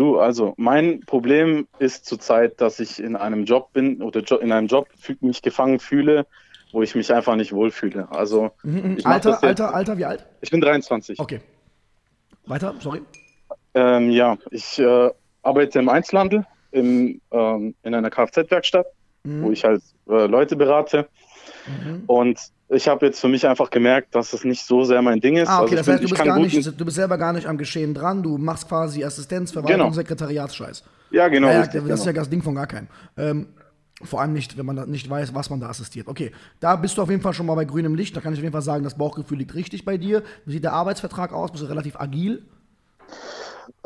Du, also mein Problem ist zurzeit, dass ich in einem Job bin oder in einem Job mich gefangen fühle, wo ich mich einfach nicht wohlfühle. Also mhm, Alter, Alter, Alter, wie alt? Ich bin 23. Okay. Weiter, sorry. Ähm, ja, ich äh, arbeite im Einzelhandel im, ähm, in einer Kfz-Werkstatt, mhm. wo ich halt äh, Leute berate. Mhm. Und ich habe jetzt für mich einfach gemerkt, dass es nicht so sehr mein Ding ist. Ah, okay, also das heißt, du bist, gar nicht, du bist selber gar nicht am Geschehen dran, du machst quasi Assistenz, Verwaltung, genau. Sekretariatsscheiß. Ja, genau. Ja, richtig, das genau. ist ja das Ding von gar keinem. Ähm, vor allem nicht, wenn man nicht weiß, was man da assistiert. Okay, da bist du auf jeden Fall schon mal bei grünem Licht. Da kann ich auf jeden Fall sagen, das Bauchgefühl liegt richtig bei dir. Wie sieht der Arbeitsvertrag aus? Bist du relativ agil?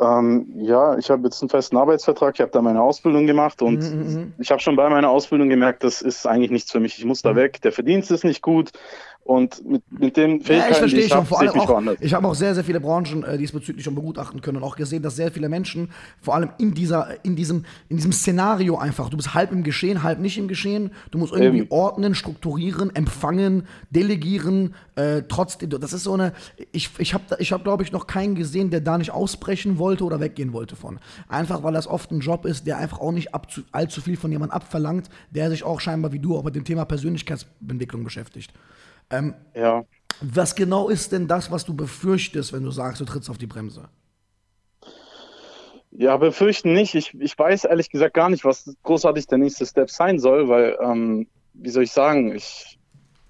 Ähm, ja, ich habe jetzt einen festen Arbeitsvertrag, ich habe da meine Ausbildung gemacht und mhm, mhm, mhm. ich habe schon bei meiner Ausbildung gemerkt, das ist eigentlich nichts für mich. Ich muss da mhm. weg, der Verdienst ist nicht gut und mit, mit den Fähigkeiten, ja, ich verstehe die ich schon. Vor allem auch, woanders. Ich habe auch sehr, sehr viele Branchen äh, diesbezüglich schon begutachten können und auch gesehen, dass sehr viele Menschen, vor allem in, dieser, in, diesem, in diesem Szenario einfach, du bist halb im Geschehen, halb nicht im Geschehen, du musst irgendwie ähm. ordnen, strukturieren, empfangen, delegieren, äh, trotzdem, das ist so eine, ich, ich habe, ich hab, glaube ich, noch keinen gesehen, der da nicht ausbrechen wollte oder weggehen wollte von. Einfach, weil das oft ein Job ist, der einfach auch nicht abzu, allzu viel von jemandem abverlangt, der sich auch scheinbar wie du auch mit dem Thema Persönlichkeitsentwicklung beschäftigt. Ähm, ja. Was genau ist denn das, was du befürchtest, wenn du sagst, du trittst auf die Bremse? Ja, befürchten nicht. Ich, ich weiß ehrlich gesagt gar nicht, was großartig der nächste Step sein soll, weil, ähm, wie soll ich sagen, ich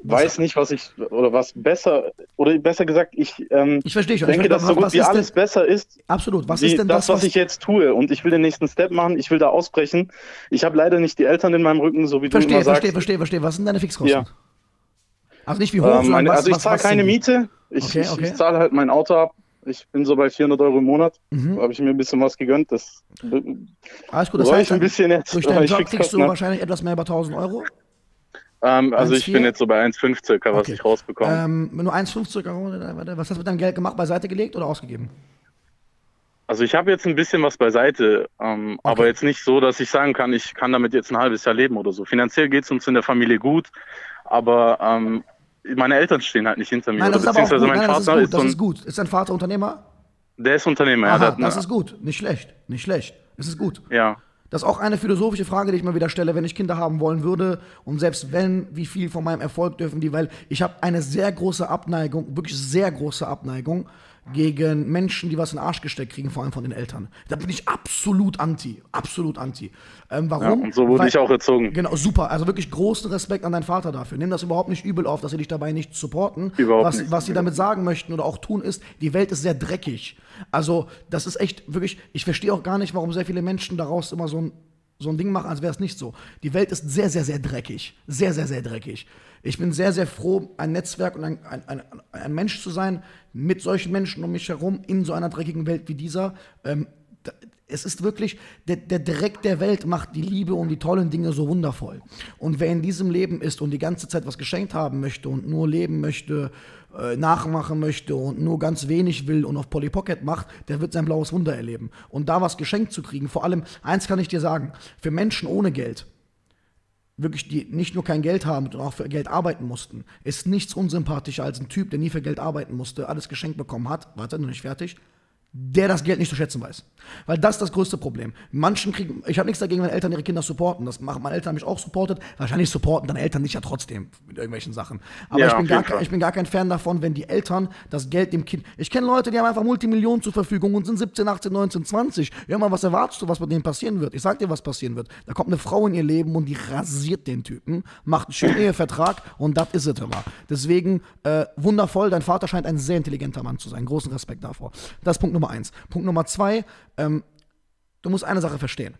was weiß nicht, was ich, oder was besser, oder besser gesagt, ich, ähm, ich verstehe schon. denke, ich dass so gut wie alles denn, besser ist. Absolut. Was ist denn das, das was, was ich jetzt tue? Und ich will den nächsten Step machen, ich will da ausbrechen. Ich habe leider nicht die Eltern in meinem Rücken, so wie verstehe, du immer sagst. Verstehe, verstehe, verstehe. Was sind deine Fixkosten? Ja. Also nicht wie hoch, ähm, Also ich zahle keine Miete. Ich, okay, okay. ich zahle halt mein Auto ab. Ich bin so bei 400 Euro im Monat. Mhm. habe ich mir ein bisschen was gegönnt. Das Alles gut, das heißt, ein bisschen jetzt, durch deinen Job kriegst du wahrscheinlich etwas mehr über 1000 Euro? Ähm, also 1, ich 4? bin jetzt so bei 1,5 circa, was okay. ich rausbekomme. Ähm, du 1,5 circa, was hast du mit deinem Geld gemacht? Beiseite gelegt oder ausgegeben? Also ich habe jetzt ein bisschen was beiseite, ähm, okay. aber jetzt nicht so, dass ich sagen kann, ich kann damit jetzt ein halbes Jahr leben oder so. Finanziell geht es uns in der Familie gut, aber ähm, meine Eltern stehen halt nicht hinter mir. Nein, das ist aber auch gut. Mein Nein, Vater ist gut. Das ist, gut. ist dein Vater Unternehmer? Der ist Unternehmer, Aha, ja. Das ist gut. Nicht schlecht. Nicht schlecht. Es ist gut. Ja. Das ist auch eine philosophische Frage, die ich mal wieder stelle, wenn ich Kinder haben wollen würde. Und selbst wenn, wie viel von meinem Erfolg dürfen die? Weil ich habe eine sehr große Abneigung, wirklich sehr große Abneigung gegen Menschen, die was in den Arsch gesteckt kriegen, vor allem von den Eltern. Da bin ich absolut anti. Absolut anti. Ähm, warum? Ja, und so wurde Weil, ich auch erzogen. Genau, super. Also wirklich großen Respekt an deinen Vater dafür. Nimm das überhaupt nicht übel auf, dass sie dich dabei nicht supporten. Überhaupt was, nicht. Was sie damit sagen möchten oder auch tun ist, die Welt ist sehr dreckig. Also, das ist echt wirklich, ich verstehe auch gar nicht, warum sehr viele Menschen daraus immer so ein so ein Ding machen, als wäre es nicht so. Die Welt ist sehr, sehr, sehr dreckig. Sehr, sehr, sehr dreckig. Ich bin sehr, sehr froh, ein Netzwerk und ein, ein, ein, ein Mensch zu sein, mit solchen Menschen um mich herum, in so einer dreckigen Welt wie dieser. Ähm, es ist wirklich, der, der Dreck der Welt macht die Liebe und die tollen Dinge so wundervoll. Und wer in diesem Leben ist und die ganze Zeit was geschenkt haben möchte und nur leben möchte, äh, nachmachen möchte und nur ganz wenig will und auf Polly Pocket macht, der wird sein blaues Wunder erleben. Und da was geschenkt zu kriegen, vor allem, eins kann ich dir sagen, für Menschen ohne Geld, wirklich die nicht nur kein Geld haben und auch für Geld arbeiten mussten, ist nichts unsympathischer als ein Typ, der nie für Geld arbeiten musste, alles geschenkt bekommen hat, warte, noch nicht fertig, der das Geld nicht zu schätzen weiß. Weil das ist das größte Problem. Manchen kriegen, ich habe nichts dagegen, wenn Eltern ihre Kinder supporten. Das machen meine Eltern haben mich auch supportet. Wahrscheinlich supporten deine Eltern dich ja trotzdem mit irgendwelchen Sachen. Aber ja, ich, bin gar, ich bin gar kein Fan davon, wenn die Eltern das Geld dem Kind. Ich kenne Leute, die haben einfach Multimillionen zur Verfügung und sind 17, 18, 19, 20. Ja, mal, was erwartest du, was mit denen passieren wird? Ich sag dir, was passieren wird. Da kommt eine Frau in ihr Leben und die rasiert den Typen, macht einen schönen Ehevertrag und das ist es immer. Deswegen äh, wundervoll, dein Vater scheint ein sehr intelligenter Mann zu sein. Großen Respekt davor. Das ist Punkt Nummer Nummer eins. Punkt Nummer zwei, ähm, du musst eine Sache verstehen.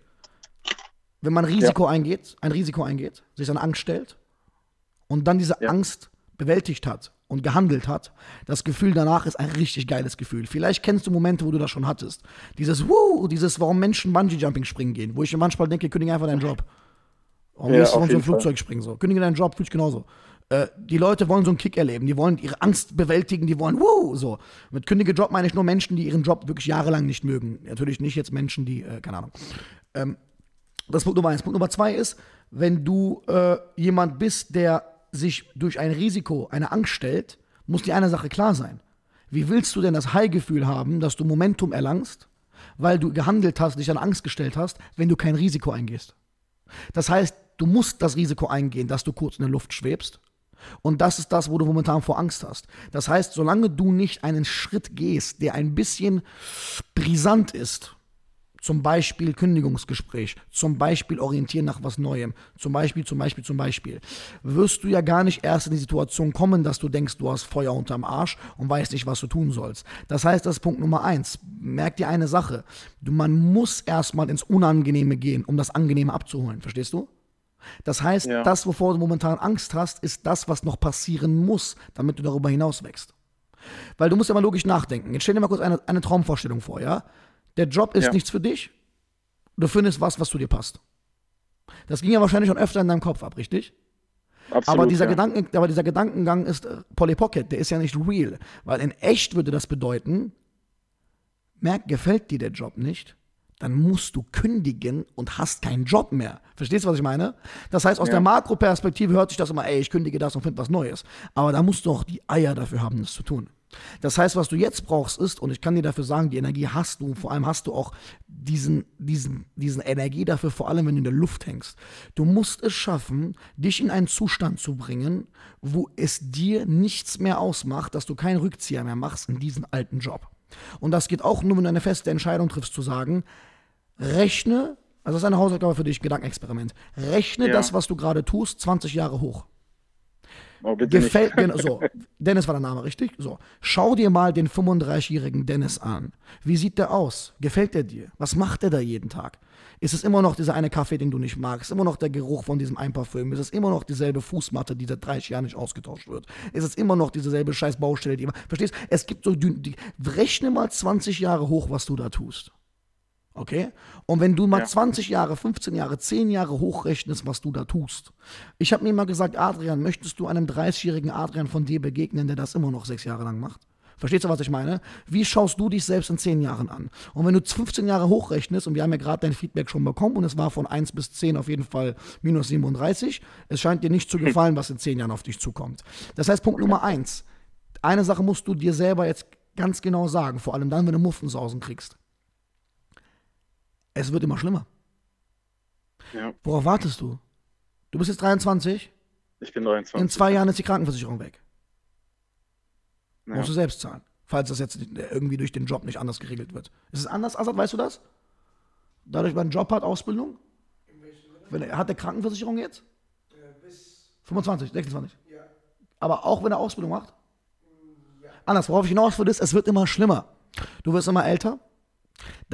Wenn man Risiko ja. eingeht, ein Risiko eingeht, sich an Angst stellt und dann diese ja. Angst bewältigt hat und gehandelt hat, das Gefühl danach ist ein richtig geiles Gefühl. Vielleicht kennst du Momente, wo du das schon hattest. Dieses Wuh, dieses, warum Menschen Bungee-Jumping springen gehen, wo ich mir manchmal denke, kündige einfach deinen Job. Warum ja, gehst du von so einem Flugzeug springen so? Kündige deinen Job, fühl ich genauso. Äh, die Leute wollen so einen Kick erleben, die wollen ihre Angst bewältigen, die wollen, wuh, so. Mit kündige Job meine ich nur Menschen, die ihren Job wirklich jahrelang nicht mögen. Natürlich nicht jetzt Menschen, die, äh, keine Ahnung. Ähm, das ist Punkt Nummer eins. Punkt Nummer zwei ist, wenn du äh, jemand bist, der sich durch ein Risiko, eine Angst stellt, muss dir eine Sache klar sein. Wie willst du denn das High-Gefühl haben, dass du Momentum erlangst, weil du gehandelt hast, dich an Angst gestellt hast, wenn du kein Risiko eingehst. Das heißt, du musst das Risiko eingehen, dass du kurz in der Luft schwebst. Und das ist das, wo du momentan vor Angst hast. Das heißt, solange du nicht einen Schritt gehst, der ein bisschen brisant ist, zum Beispiel Kündigungsgespräch, zum Beispiel orientieren nach was Neuem, zum Beispiel, zum Beispiel, zum Beispiel, wirst du ja gar nicht erst in die Situation kommen, dass du denkst, du hast Feuer unterm Arsch und weißt nicht, was du tun sollst. Das heißt, das ist Punkt Nummer eins. Merk dir eine Sache. Man muss erstmal ins Unangenehme gehen, um das Angenehme abzuholen. Verstehst du? Das heißt, ja. das, wovor du momentan Angst hast, ist das, was noch passieren muss, damit du darüber hinaus wächst. Weil du musst ja mal logisch nachdenken. Jetzt stell dir mal kurz eine, eine Traumvorstellung vor, ja? Der Job ist ja. nichts für dich. Du findest was, was zu dir passt. Das ging ja wahrscheinlich schon öfter in deinem Kopf ab, richtig? Absolut, aber, dieser ja. Gedanken, aber dieser Gedankengang ist äh, Polly Pocket, der ist ja nicht real. Weil in echt würde das bedeuten, merk, gefällt dir der Job nicht, dann musst du kündigen und hast keinen Job mehr. Verstehst du, was ich meine? Das heißt, aus ja. der Makroperspektive hört sich das immer, ey, ich kündige das und finde was Neues. Aber da musst du auch die Eier dafür haben, das zu tun. Das heißt, was du jetzt brauchst ist, und ich kann dir dafür sagen, die Energie hast du, vor allem hast du auch diesen, diesen, diesen Energie dafür, vor allem wenn du in der Luft hängst. Du musst es schaffen, dich in einen Zustand zu bringen, wo es dir nichts mehr ausmacht, dass du keinen Rückzieher mehr machst in diesen alten Job. Und das geht auch nur, wenn du eine feste Entscheidung triffst, zu sagen, rechne, also das ist eine Hausaufgabe für dich, Gedankenexperiment, rechne ja. das, was du gerade tust, 20 Jahre hoch. Oh, Gefällt mir so. Dennis war der Name, richtig? So. Schau dir mal den 35-jährigen Dennis an. Wie sieht der aus? Gefällt er dir? Was macht er da jeden Tag? Ist es immer noch dieser eine Kaffee, den du nicht magst? Ist immer noch der Geruch von diesem Einparfüm? Ist es immer noch dieselbe Fußmatte, die seit 30 Jahren nicht ausgetauscht wird? Ist es immer noch dieselbe scheiß Baustelle, die immer. Verstehst? Es gibt so. Die, die, rechne mal 20 Jahre hoch, was du da tust. Okay? Und wenn du mal ja. 20 Jahre, 15 Jahre, 10 Jahre hochrechnest, was du da tust. Ich habe mir mal gesagt, Adrian, möchtest du einem 30-jährigen Adrian von dir begegnen, der das immer noch sechs Jahre lang macht? Verstehst du, was ich meine? Wie schaust du dich selbst in 10 Jahren an? Und wenn du 15 Jahre hochrechnest, und wir haben ja gerade dein Feedback schon bekommen, und es war von 1 bis 10 auf jeden Fall minus 37, es scheint dir nicht zu gefallen, was in 10 Jahren auf dich zukommt. Das heißt, Punkt Nummer 1, eine Sache musst du dir selber jetzt ganz genau sagen, vor allem dann, wenn du Muffensausen kriegst es wird immer schlimmer. Ja. Worauf wartest du? Du bist jetzt 23? Ich bin 23. In zwei Jahren ist die Krankenversicherung weg. Ja. Musst du selbst zahlen. Falls das jetzt irgendwie durch den Job nicht anders geregelt wird. Ist es anders, Assad, weißt du das? Dadurch, man einen Job hat, Ausbildung? Wenn er, hat der Krankenversicherung jetzt? Äh, bis 25, 26. Ja. Aber auch wenn er Ausbildung macht? Ja. Anders, worauf ich hinaus will, ist, es wird immer schlimmer. Du wirst immer älter,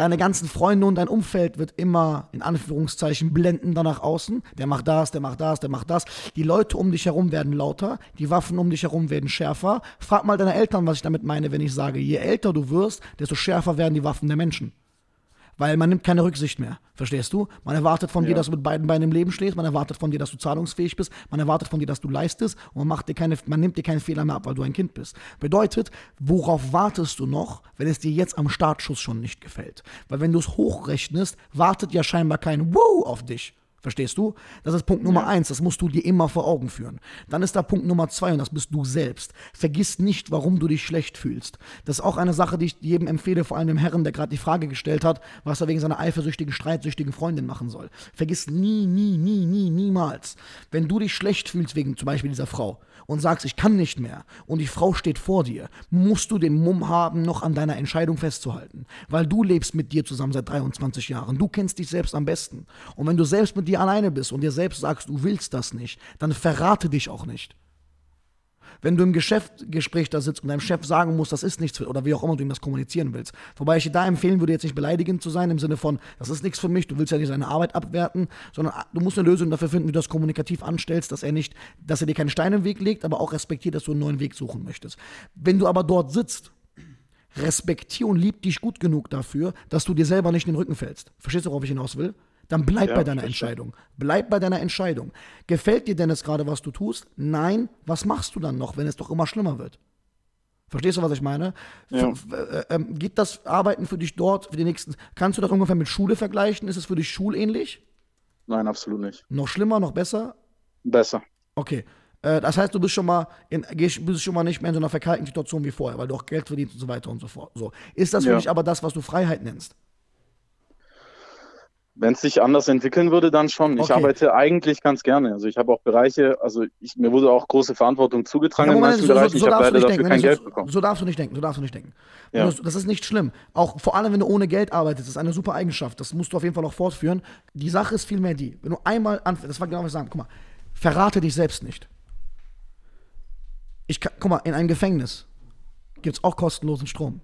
Deine ganzen Freunde und dein Umfeld wird immer in Anführungszeichen blenden da nach außen. Der macht das, der macht das, der macht das. Die Leute um dich herum werden lauter, die Waffen um dich herum werden schärfer. Frag mal deine Eltern, was ich damit meine, wenn ich sage, je älter du wirst, desto schärfer werden die Waffen der Menschen weil man nimmt keine Rücksicht mehr. Verstehst du? Man erwartet von ja. dir, dass du mit beiden Beinen im Leben stehst, man erwartet von dir, dass du zahlungsfähig bist, man erwartet von dir, dass du leistest und man, macht dir keine, man nimmt dir keinen Fehler mehr ab, weil du ein Kind bist. Bedeutet, worauf wartest du noch, wenn es dir jetzt am Startschuss schon nicht gefällt? Weil wenn du es hochrechnest, wartet ja scheinbar kein Woo auf dich. Verstehst du? Das ist Punkt Nummer ja. eins, das musst du dir immer vor Augen führen. Dann ist da Punkt Nummer zwei und das bist du selbst. Vergiss nicht, warum du dich schlecht fühlst. Das ist auch eine Sache, die ich jedem empfehle, vor allem dem Herren, der gerade die Frage gestellt hat, was er wegen seiner eifersüchtigen, streitsüchtigen Freundin machen soll. Vergiss nie, nie, nie, nie, niemals, wenn du dich schlecht fühlst wegen zum Beispiel dieser Frau, und sagst, ich kann nicht mehr und die Frau steht vor dir, musst du den Mumm haben, noch an deiner Entscheidung festzuhalten. Weil du lebst mit dir zusammen seit 23 Jahren. Du kennst dich selbst am besten. Und wenn du selbst mit dir alleine bist und dir selbst sagst, du willst das nicht, dann verrate dich auch nicht. Wenn du im Geschäftsgespräch da sitzt und deinem Chef sagen musst, das ist nichts für, oder wie auch immer du ihm das kommunizieren willst. Wobei ich dir da empfehlen würde, jetzt nicht beleidigend zu sein, im Sinne von, das ist nichts für mich, du willst ja nicht seine Arbeit abwerten, sondern du musst eine Lösung dafür finden, wie du das kommunikativ anstellst, dass er nicht, dass er dir keinen Stein im Weg legt, aber auch respektiert, dass du einen neuen Weg suchen möchtest. Wenn du aber dort sitzt, respektier und lieb dich gut genug dafür, dass du dir selber nicht in den Rücken fällst. Verstehst du, worauf ich hinaus will? Dann bleib ja, bei deiner Entscheidung. Bleib bei deiner Entscheidung. Gefällt dir denn es gerade, was du tust? Nein. Was machst du dann noch, wenn es doch immer schlimmer wird? Verstehst du, was ich meine? Ja. Äh, äh, geht das Arbeiten für dich dort, für die nächsten, kannst du das ungefähr mit Schule vergleichen? Ist es für dich schulähnlich? Nein, absolut nicht. Noch schlimmer, noch besser? Besser. Okay. Äh, das heißt, du bist schon mal in, bist schon mal nicht mehr in so einer verkalkten Situation wie vorher, weil du auch Geld verdienst und so weiter und so fort. So. Ist das für ja. dich aber das, was du Freiheit nennst? Wenn es sich anders entwickeln würde, dann schon. Ich arbeite eigentlich ganz gerne. Also ich habe auch Bereiche, also ich, mir wurde auch große Verantwortung zugetragen ja, in manchen so, Bereichen. So, so ich habe leider dafür denken. kein Geld so, bekommen. So darfst du nicht denken, so darfst du nicht denken. Ja. Du, das ist nicht schlimm. Auch vor allem, wenn du ohne Geld arbeitest, das ist eine super Eigenschaft. Das musst du auf jeden Fall auch fortführen. Die Sache ist vielmehr die, wenn du einmal anfängst, das war genau was ich sagen, guck mal, verrate dich selbst nicht. Ich kann, guck mal, in einem Gefängnis gibt es auch kostenlosen Strom.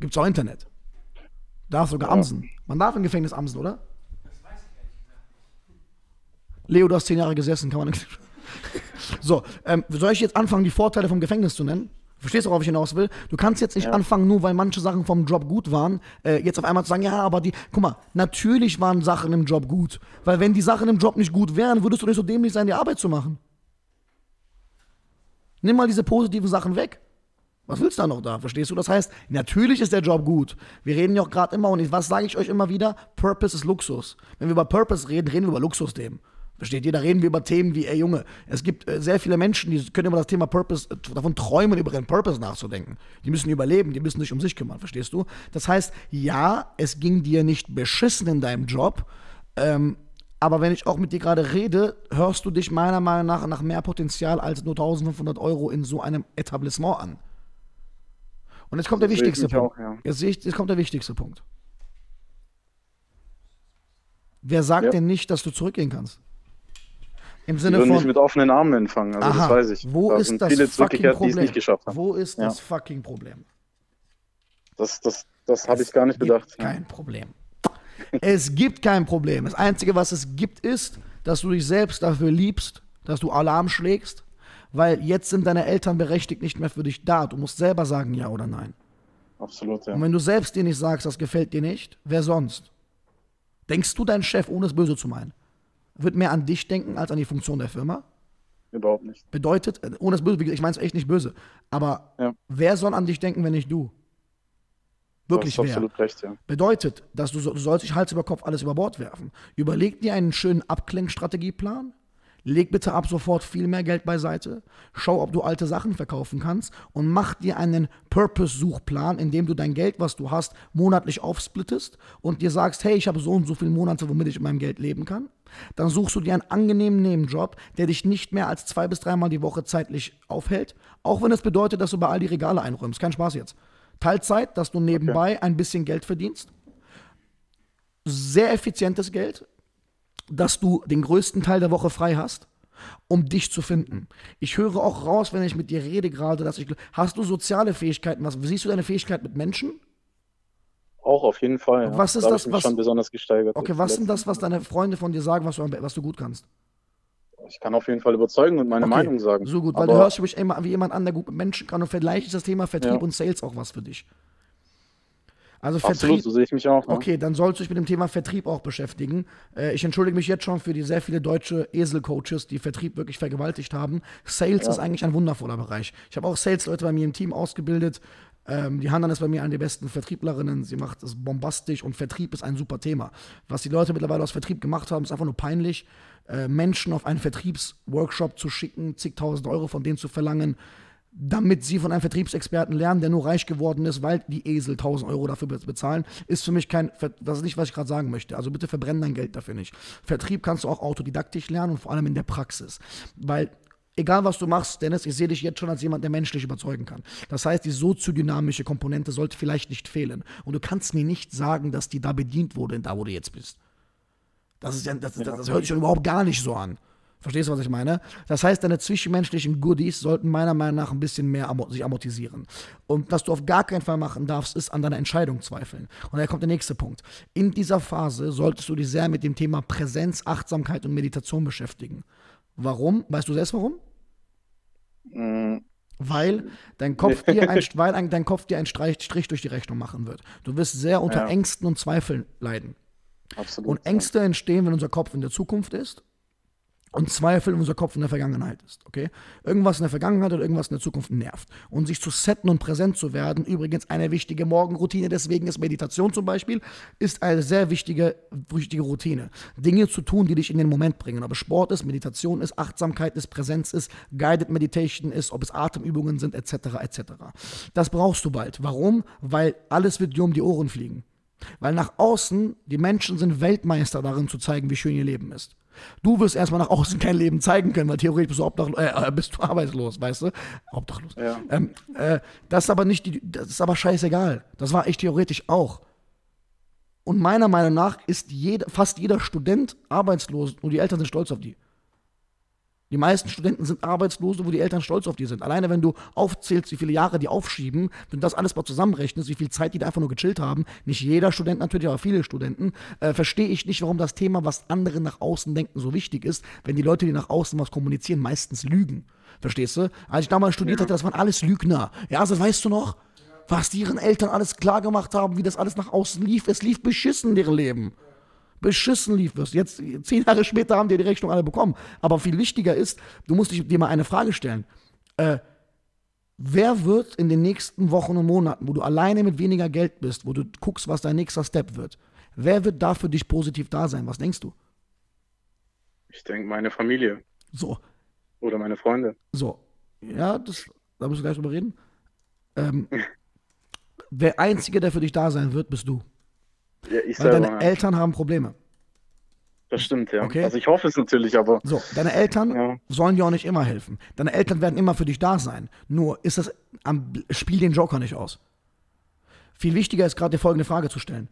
Gibt es auch Internet. Darf sogar ja. amsen. Man darf im Gefängnis amsen, oder? Das weiß ich gesagt Leo, du hast zehn Jahre gesessen, kann man nicht. so, ähm, soll ich jetzt anfangen, die Vorteile vom Gefängnis zu nennen? Verstehst du, worauf ich hinaus will? Du kannst jetzt nicht ja. anfangen, nur weil manche Sachen vom Job gut waren, äh, jetzt auf einmal zu sagen, ja, aber die, guck mal, natürlich waren Sachen im Job gut. Weil wenn die Sachen im Job nicht gut wären, würdest du nicht so dämlich sein, die Arbeit zu machen. Nimm mal diese positiven Sachen weg. Was willst du da noch da? Verstehst du? Das heißt, natürlich ist der Job gut. Wir reden ja auch gerade immer, und was sage ich euch immer wieder? Purpose ist Luxus. Wenn wir über Purpose reden, reden wir über Luxusthemen. Versteht ihr? Da reden wir über Themen wie, ey Junge, es gibt äh, sehr viele Menschen, die können über das Thema Purpose, äh, davon träumen, über ihren Purpose nachzudenken. Die müssen überleben, die müssen sich um sich kümmern, verstehst du? Das heißt, ja, es ging dir nicht beschissen in deinem Job, ähm, aber wenn ich auch mit dir gerade rede, hörst du dich meiner Meinung nach nach mehr Potenzial als nur 1500 Euro in so einem Etablissement an. Und jetzt kommt der wichtigste Punkt. Auch, ja. jetzt, jetzt kommt der wichtigste Punkt. Wer sagt ja. denn nicht, dass du zurückgehen kannst? Im Sinne von. nicht mit offenen Armen empfangen, also aha, das weiß ich. Wo da ist das viele fucking Problem? nicht geschafft haben. Wo ist ja. das fucking Problem? Das, das, das habe ich gar nicht bedacht. Kein Problem. es gibt kein Problem. Das Einzige, was es gibt, ist, dass du dich selbst dafür liebst, dass du Alarm schlägst weil jetzt sind deine Eltern berechtigt nicht mehr für dich da. Du musst selber sagen ja oder nein. Absolut, ja. Und wenn du selbst dir nicht sagst, das gefällt dir nicht, wer sonst? Denkst du, dein Chef, ohne es böse zu meinen, wird mehr an dich denken als an die Funktion der Firma? Überhaupt nicht. Bedeutet, äh, ohne es böse, ich meine es echt nicht böse, aber ja. wer soll an dich denken, wenn nicht du? Wirklich du absolut recht, ja. Bedeutet, dass du, du sollst dich Hals über Kopf alles über Bord werfen. Überleg dir einen schönen Abklingstrategieplan, Leg bitte ab sofort viel mehr Geld beiseite. Schau, ob du alte Sachen verkaufen kannst und mach dir einen Purpose-Suchplan, in dem du dein Geld, was du hast, monatlich aufsplittest und dir sagst, hey, ich habe so und so viele Monate, womit ich in meinem Geld leben kann. Dann suchst du dir einen angenehmen Nebenjob, der dich nicht mehr als zwei bis dreimal die Woche zeitlich aufhält, auch wenn es bedeutet, dass du bei all die Regale einräumst. Kein Spaß jetzt. Teilzeit, dass du nebenbei okay. ein bisschen Geld verdienst. Sehr effizientes Geld, dass du den größten Teil der Woche frei hast, um dich zu finden. Ich höre auch raus, wenn ich mit dir rede gerade, dass ich. Hast du soziale Fähigkeiten? Was, siehst du deine Fähigkeit mit Menschen? Auch auf jeden Fall. Ja. Was ist da das, was schon besonders gesteigert? Okay, was sind das, was deine Freunde von dir sagen, was du, was du gut kannst? Ich kann auf jeden Fall überzeugen und meine okay, Meinung sagen. So gut, weil du hörst mich immer wie jemand an, der gut mit Menschen kann und vielleicht ist das Thema Vertrieb ja. und Sales auch was für dich. Also Vertrieb, Absolut, so sehe ich mich auch. Ne? Okay, dann sollst du dich mit dem Thema Vertrieb auch beschäftigen. Äh, ich entschuldige mich jetzt schon für die sehr viele deutsche Eselcoaches, die Vertrieb wirklich vergewaltigt haben. Sales ja. ist eigentlich ein wundervoller Bereich. Ich habe auch Sales-Leute bei mir im Team ausgebildet. Ähm, die Handan ist bei mir eine der besten Vertrieblerinnen. Sie macht es bombastisch und Vertrieb ist ein super Thema. Was die Leute mittlerweile aus Vertrieb gemacht haben, ist einfach nur peinlich. Äh, Menschen auf einen Vertriebsworkshop zu schicken, zigtausend Euro von denen zu verlangen damit sie von einem Vertriebsexperten lernen, der nur reich geworden ist, weil die Esel 1000 Euro dafür bezahlen, ist für mich kein, das ist nicht, was ich gerade sagen möchte. Also bitte verbrenn dein Geld dafür nicht. Vertrieb kannst du auch autodidaktisch lernen und vor allem in der Praxis. Weil egal was du machst, Dennis, ich sehe dich jetzt schon als jemand, der menschlich überzeugen kann. Das heißt, die soziodynamische Komponente sollte vielleicht nicht fehlen. Und du kannst mir nicht sagen, dass die da bedient wurde, da wo du jetzt bist. Das, ist ja, das, das, das hört sich schon überhaupt gar nicht so an. Verstehst du, was ich meine? Das heißt, deine zwischenmenschlichen Goodies sollten meiner Meinung nach ein bisschen mehr sich amortisieren. Und was du auf gar keinen Fall machen darfst, ist an deiner Entscheidung zweifeln. Und da kommt der nächste Punkt. In dieser Phase solltest du dich sehr mit dem Thema Präsenz, Achtsamkeit und Meditation beschäftigen. Warum? Weißt du selbst warum? Mhm. Weil dein Kopf dir ein, weil dein Kopf dir einen Strich durch die Rechnung machen wird. Du wirst sehr unter ja. Ängsten und Zweifeln leiden. Absolut. Und Ängste entstehen, wenn unser Kopf in der Zukunft ist und Zweifel in unser Kopf in der Vergangenheit ist. Okay? Irgendwas in der Vergangenheit oder irgendwas in der Zukunft nervt. Und sich zu setten und präsent zu werden, übrigens eine wichtige Morgenroutine, deswegen ist Meditation zum Beispiel, ist eine sehr wichtige, wichtige Routine. Dinge zu tun, die dich in den Moment bringen. Ob es Sport ist, Meditation ist, Achtsamkeit ist, Präsenz ist, Guided Meditation ist, ob es Atemübungen sind, etc. etc. Das brauchst du bald. Warum? Weil alles wird dir um die Ohren fliegen. Weil nach außen, die Menschen sind Weltmeister darin zu zeigen, wie schön ihr Leben ist. Du wirst erstmal nach außen kein Leben zeigen können, weil theoretisch bist du, obdachlos, äh, äh, bist du arbeitslos, weißt du? Obdachlos. Ja. Ähm, äh, das ist aber nicht die, das ist aber scheißegal. Das war ich theoretisch auch. Und meiner Meinung nach ist jeder, fast jeder Student arbeitslos und die Eltern sind stolz auf die. Die meisten Studenten sind Arbeitslose, wo die Eltern stolz auf die sind. Alleine wenn du aufzählst, wie viele Jahre die aufschieben, wenn du das alles mal zusammenrechnest, wie viel Zeit die da einfach nur gechillt haben, nicht jeder Student natürlich, aber viele Studenten, äh, verstehe ich nicht, warum das Thema, was andere nach außen denken, so wichtig ist, wenn die Leute, die nach außen was kommunizieren, meistens lügen. Verstehst du? Als ich damals studiert ja. hatte, das waren alles Lügner. Ja, also weißt du noch, was die ihren Eltern alles klar gemacht haben, wie das alles nach außen lief? Es lief beschissen in deren Leben beschissen lief wirst. Jetzt, zehn Jahre später haben die die Rechnung alle bekommen. Aber viel wichtiger ist, du musst dich, dir mal eine Frage stellen. Äh, wer wird in den nächsten Wochen und Monaten, wo du alleine mit weniger Geld bist, wo du guckst, was dein nächster Step wird, wer wird da für dich positiv da sein? Was denkst du? Ich denke, meine Familie. So. Oder meine Freunde. So. Ja, das, da müssen wir gleich drüber reden. Ähm, der Einzige, der für dich da sein wird, bist du. Ja, ich Weil selber, deine ja. Eltern haben Probleme. Das stimmt, ja. Okay? Also ich hoffe es natürlich, aber. So, deine Eltern ja. sollen dir auch nicht immer helfen. Deine Eltern werden immer für dich da sein. Nur ist das am Spiel den Joker nicht aus. Viel wichtiger ist gerade die folgende Frage zu stellen.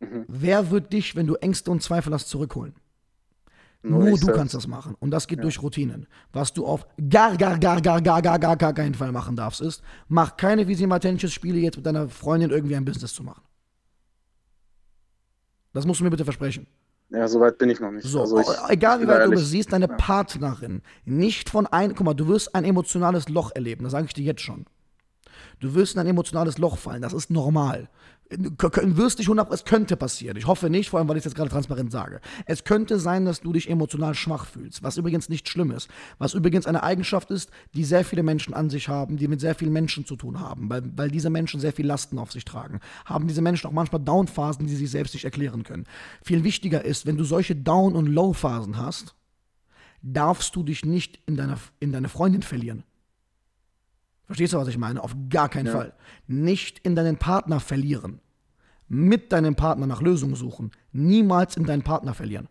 Mhm. Wer wird dich, wenn du Ängste und Zweifel hast, zurückholen? Nur, Nur du selbst. kannst das machen. Und das geht ja. durch Routinen. Was du auf gar, gar, gar, gar, gar, gar, gar, gar keinen Fall machen darfst, ist, mach keine Visimatentius-Spiele jetzt mit deiner Freundin irgendwie ein Business zu machen. Das musst du mir bitte versprechen. Ja, soweit bin ich noch nicht. So, also ich, egal wie weit du bist, siehst deine ja. Partnerin nicht von ein, guck mal, du wirst ein emotionales Loch erleben, das sage ich dir jetzt schon. Du wirst in ein emotionales Loch fallen, das ist normal wirst nicht 100, es könnte passieren. Ich hoffe nicht, vor allem, weil ich es jetzt gerade transparent sage. Es könnte sein, dass du dich emotional schwach fühlst, was übrigens nicht schlimm ist. Was übrigens eine Eigenschaft ist, die sehr viele Menschen an sich haben, die mit sehr vielen Menschen zu tun haben, weil, weil diese Menschen sehr viel Lasten auf sich tragen. Haben diese Menschen auch manchmal Downphasen, die sie selbst nicht erklären können. Viel wichtiger ist, wenn du solche Down- und Low-Phasen hast, darfst du dich nicht in deine, in deine Freundin verlieren. Verstehst du, was ich meine? Auf gar keinen ja. Fall. Nicht in deinen Partner verlieren. Mit deinem Partner nach Lösungen suchen. Niemals in deinen Partner verlieren.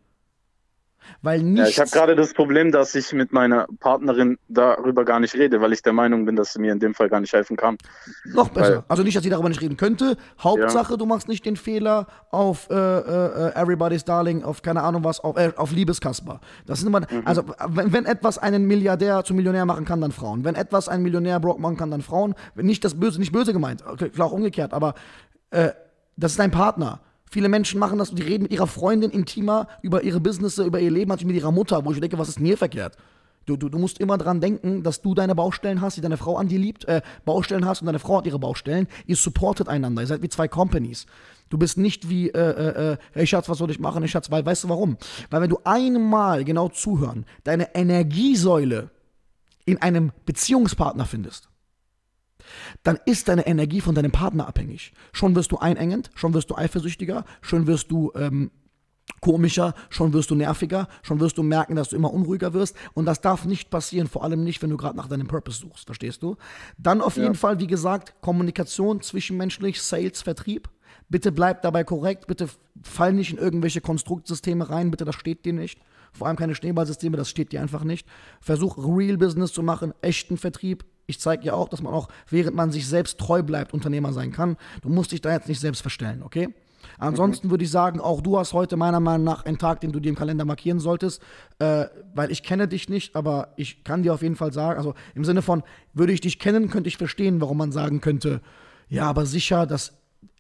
Weil nichts, ja, ich habe gerade das Problem, dass ich mit meiner Partnerin darüber gar nicht rede, weil ich der Meinung bin, dass sie mir in dem Fall gar nicht helfen kann. Noch besser. Weil, also nicht, dass sie darüber nicht reden könnte. Hauptsache, ja. du machst nicht den Fehler auf äh, äh, Everybody's Darling, auf keine Ahnung was, auf, äh, auf Liebeskasper. Das sind immer, mhm. also wenn, wenn, etwas einen Milliardär zum Millionär machen kann, dann Frauen. Wenn etwas einen Millionär broke machen kann, dann Frauen. Nicht das Böse, nicht böse gemeint, klar auch umgekehrt, aber äh, das ist dein Partner. Viele Menschen machen das und die reden mit ihrer Freundin intimer über ihre Business, über ihr Leben, als mit ihrer Mutter, wo ich denke, was ist hier verkehrt? Du, du, du musst immer dran denken, dass du deine Baustellen hast, die deine Frau an dir liebt, äh, Baustellen hast und deine Frau hat ihre Baustellen. Ihr supportet einander, ihr seid wie zwei Companies. Du bist nicht wie, äh, äh, äh, hey Schatz, was soll ich machen? Hey Schatz, weil, weißt du warum? Weil wenn du einmal genau zuhören, deine Energiesäule in einem Beziehungspartner findest, dann ist deine Energie von deinem Partner abhängig. Schon wirst du einengend, schon wirst du eifersüchtiger, schon wirst du ähm, komischer, schon wirst du nerviger, schon wirst du merken, dass du immer unruhiger wirst. Und das darf nicht passieren, vor allem nicht, wenn du gerade nach deinem Purpose suchst, verstehst du? Dann auf ja. jeden Fall, wie gesagt, Kommunikation zwischenmenschlich, Sales, Vertrieb. Bitte bleib dabei korrekt, bitte fall nicht in irgendwelche Konstruktsysteme rein, bitte, das steht dir nicht. Vor allem keine Schneeballsysteme, das steht dir einfach nicht. Versuch Real Business zu machen, echten Vertrieb, ich zeige ja auch, dass man auch, während man sich selbst treu bleibt, Unternehmer sein kann. Du musst dich da jetzt nicht selbst verstellen, okay? Ansonsten würde ich sagen, auch du hast heute meiner Meinung nach einen Tag, den du dir im Kalender markieren solltest, äh, weil ich kenne dich nicht, aber ich kann dir auf jeden Fall sagen, also im Sinne von, würde ich dich kennen, könnte ich verstehen, warum man sagen könnte, ja, aber sicher, dass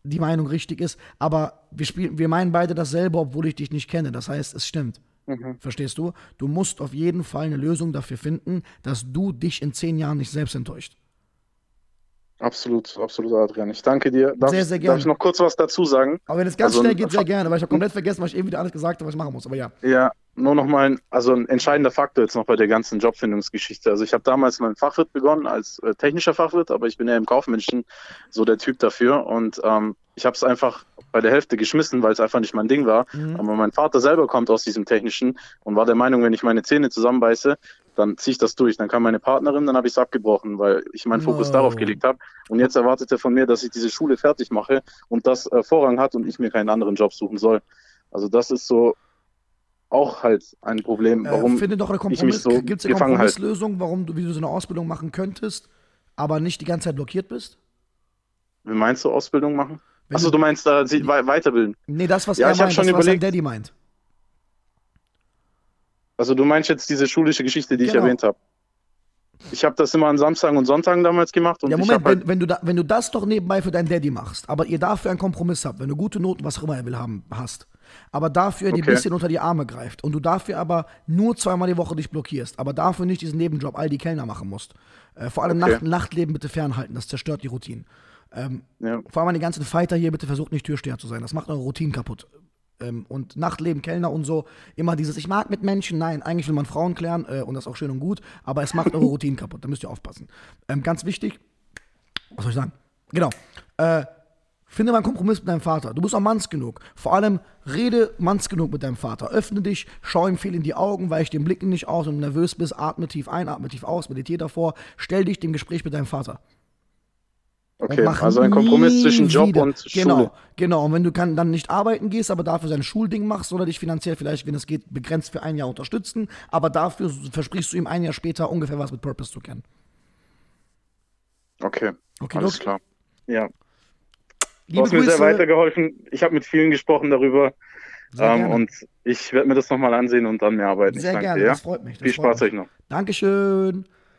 die Meinung richtig ist, aber wir, spielen, wir meinen beide dasselbe, obwohl ich dich nicht kenne. Das heißt, es stimmt. Mhm. Verstehst du? Du musst auf jeden Fall eine Lösung dafür finden, dass du dich in zehn Jahren nicht selbst enttäuscht. Absolut, absolut, Adrian. Ich danke dir. Darf, sehr, sehr gerne. Darf ich noch kurz was dazu sagen? Aber wenn es ganz also, schnell geht, sehr gerne, weil ich habe komplett vergessen, was ich eben wieder alles gesagt habe, was ich machen muss. Aber ja. Ja, nur noch mal ein, also ein entscheidender Faktor jetzt noch bei der ganzen Jobfindungsgeschichte. Also ich habe damals meinen Fachwirt begonnen als äh, technischer Fachwirt, aber ich bin ja im Kaufmenschen so der Typ dafür und ähm, ich habe es einfach bei der Hälfte geschmissen, weil es einfach nicht mein Ding war. Mhm. Aber mein Vater selber kommt aus diesem technischen und war der Meinung, wenn ich meine Zähne zusammenbeiße, dann ziehe ich das durch. Dann kam meine Partnerin, dann habe ich es abgebrochen, weil ich meinen Fokus oh. darauf gelegt habe. Und jetzt erwartet er von mir, dass ich diese Schule fertig mache und das äh, Vorrang hat und ich mir keinen anderen Job suchen soll. Also das ist so auch halt ein Problem, äh, warum äh, finde doch eine Kompromiss, ich mich so Gibt es eine Kompromisslösung, halt. warum du, wie du so eine Ausbildung machen könntest, aber nicht die ganze Zeit blockiert bist? Wie meinst du Ausbildung machen? Achso, du meinst da äh, weiterbilden? Nee, das, was ja, er ich meint, schon das, überlegt, was Daddy meint. Also du meinst jetzt diese schulische Geschichte, die genau. ich erwähnt habe. Ich habe das immer an Samstagen und Sonntagen damals gemacht. Und ja, Moment, halt wenn, wenn, du da, wenn du das doch nebenbei für deinen Daddy machst, aber ihr dafür einen Kompromiss habt, wenn du gute Noten, was auch immer er will haben, hast, aber dafür okay. die bisschen unter die Arme greift und du dafür aber nur zweimal die Woche dich blockierst, aber dafür nicht diesen Nebenjob, all die Kellner machen musst. Äh, vor allem okay. Nacht, Nachtleben bitte fernhalten, das zerstört die Routinen. Ähm, ja. Vor allem an die ganzen Fighter hier, bitte versucht nicht Türsteher zu sein, das macht eure Routinen kaputt. Ähm, und Nachtleben, Kellner und so, immer dieses, ich mag mit Menschen, nein, eigentlich will man Frauen klären äh, und das ist auch schön und gut, aber es macht eure Routinen kaputt, da müsst ihr aufpassen. Ähm, ganz wichtig, was soll ich sagen? Genau. Äh, finde mal einen Kompromiss mit deinem Vater. Du bist auch manns genug. Vor allem rede manns genug mit deinem Vater. Öffne dich, schau ihm viel in die Augen, weich den Blicken nicht aus und du nervös bist, atme tief ein, atme tief aus, meditiere davor, stell dich dem Gespräch mit deinem Vater. Okay, also ein Kompromiss zwischen Job wieder. und genau, Schule. Genau, und wenn du kann, dann nicht arbeiten gehst, aber dafür sein Schulding machst oder dich finanziell vielleicht, wenn es geht, begrenzt für ein Jahr unterstützen, aber dafür versprichst du ihm ein Jahr später ungefähr was mit Purpose zu kennen. Okay, okay alles klar. Ja. Du hast mir sehr weitergeholfen. Ich habe mit vielen gesprochen darüber. Ähm, und ich werde mir das nochmal ansehen und dann mehr arbeiten. Sehr gerne, ja? das freut mich. Das Viel Spaß euch noch. Dankeschön.